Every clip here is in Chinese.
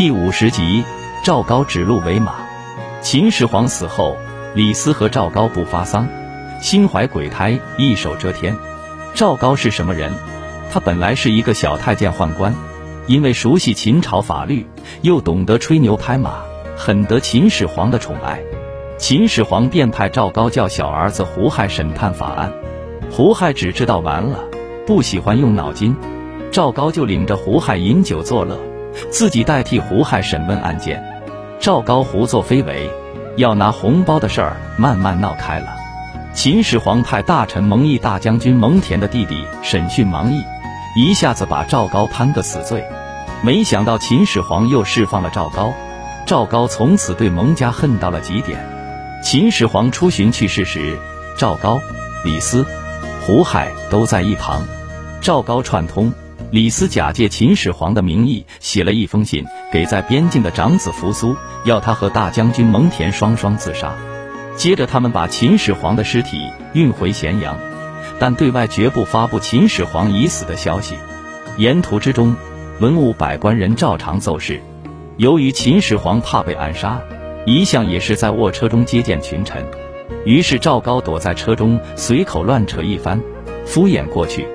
第五十集，赵高指鹿为马。秦始皇死后，李斯和赵高不发丧，心怀鬼胎，一手遮天。赵高是什么人？他本来是一个小太监宦官，因为熟悉秦朝法律，又懂得吹牛拍马，很得秦始皇的宠爱。秦始皇便派赵高叫小儿子胡亥审判法案。胡亥只知道玩了，不喜欢用脑筋。赵高就领着胡亥饮酒作乐。自己代替胡亥审问案件，赵高胡作非为，要拿红包的事儿慢慢闹开了。秦始皇派大臣蒙毅大将军蒙恬的弟弟审讯蒙毅，一下子把赵高判个死罪。没想到秦始皇又释放了赵高，赵高从此对蒙家恨到了极点。秦始皇出巡去世时，赵高、李斯、胡亥都在一旁。赵高串通。李斯假借秦始皇的名义写了一封信给在边境的长子扶苏，要他和大将军蒙恬双双自杀。接着，他们把秦始皇的尸体运回咸阳，但对外绝不发布秦始皇已死的消息。沿途之中，文武百官人照常奏事。由于秦始皇怕被暗杀，一向也是在卧车中接见群臣。于是赵高躲在车中，随口乱扯一番，敷衍过去。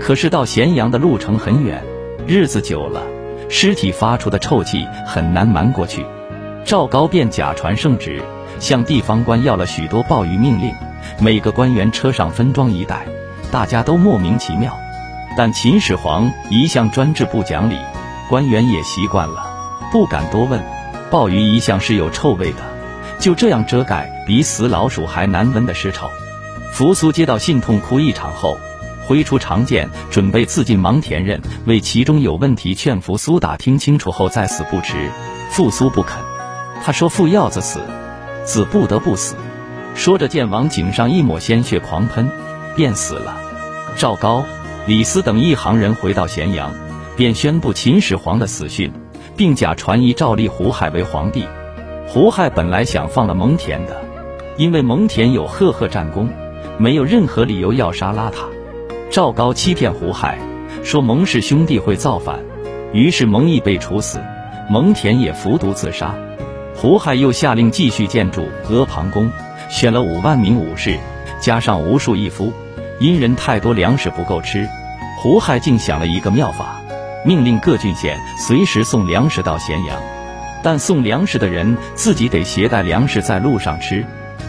可是到咸阳的路程很远，日子久了，尸体发出的臭气很难瞒过去。赵高便假传圣旨，向地方官要了许多鲍鱼命令，每个官员车上分装一袋。大家都莫名其妙，但秦始皇一向专制不讲理，官员也习惯了，不敢多问。鲍鱼一向是有臭味的，就这样遮盖比死老鼠还难闻的尸臭。扶苏接到信，痛哭一场后。挥出长剑，准备刺进。芒田任为其中有问题，劝扶苏打听清楚后再死不迟。复苏不肯，他说：“父要子死，子不得不死。”说着，剑往颈上一抹，鲜血狂喷，便死了。赵高、李斯等一行人回到咸阳，便宣布秦始皇的死讯，并假传遗诏立胡亥为皇帝。胡亥本来想放了蒙恬的，因为蒙恬有赫赫战功，没有任何理由要杀拉他。赵高欺骗胡亥，说蒙氏兄弟会造反，于是蒙毅被处死，蒙恬也服毒自杀。胡亥又下令继续建筑阿房宫，选了五万名武士，加上无数义夫，因人太多，粮食不够吃。胡亥竟想了一个妙法，命令各郡县随时送粮食到咸阳，但送粮食的人自己得携带粮食在路上吃，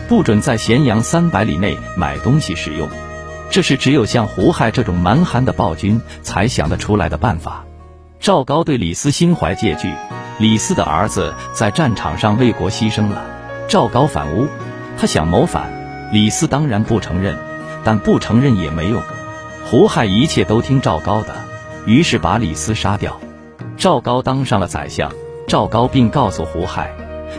不准在咸阳三百里内买东西食用。这是只有像胡亥这种蛮横的暴君才想得出来的办法。赵高对李斯心怀芥惧，李斯的儿子在战场上为国牺牲了，赵高反诬，他想谋反，李斯当然不承认，但不承认也没用。胡亥一切都听赵高的，于是把李斯杀掉。赵高当上了宰相，赵高并告诉胡亥，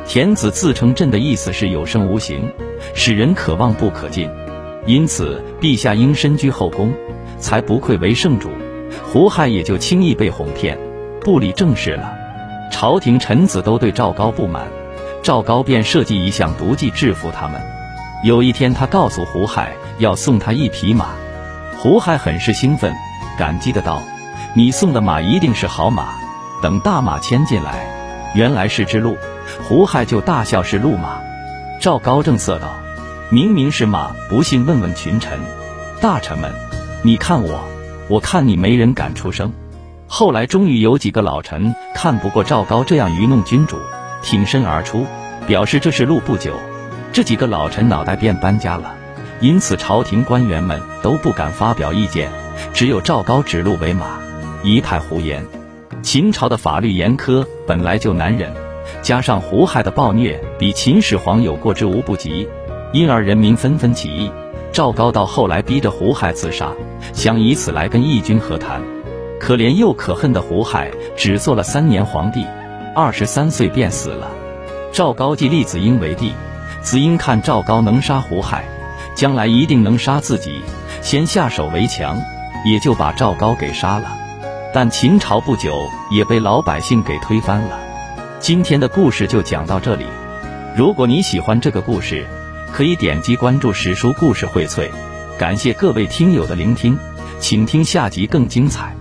田子自称朕的意思是有声无形，使人可望不可近。因此，陛下应身居后宫，才不愧为圣主。胡亥也就轻易被哄骗，不理政事了。朝廷臣子都对赵高不满，赵高便设计一项毒计制服他们。有一天，他告诉胡亥要送他一匹马，胡亥很是兴奋，感激的道：“你送的马一定是好马。”等大马牵进来，原来是只鹿，胡亥就大笑是鹿马。赵高正色道。明明是马，不信问问群臣、大臣们。你看我，我看你，没人敢出声。后来终于有几个老臣看不过赵高这样愚弄君主，挺身而出，表示这是鹿。不久，这几个老臣脑袋便搬家了。因此，朝廷官员们都不敢发表意见，只有赵高指鹿为马，一派胡言。秦朝的法律严苛，本来就难忍，加上胡亥的暴虐，比秦始皇有过之无不及。因而人民纷纷起义，赵高到后来逼着胡亥自杀，想以此来跟义军和谈。可怜又可恨的胡亥只做了三年皇帝，二十三岁便死了。赵高即立子婴为帝，子婴看赵高能杀胡亥，将来一定能杀自己，先下手为强，也就把赵高给杀了。但秦朝不久也被老百姓给推翻了。今天的故事就讲到这里，如果你喜欢这个故事。可以点击关注史书故事荟萃，感谢各位听友的聆听，请听下集更精彩。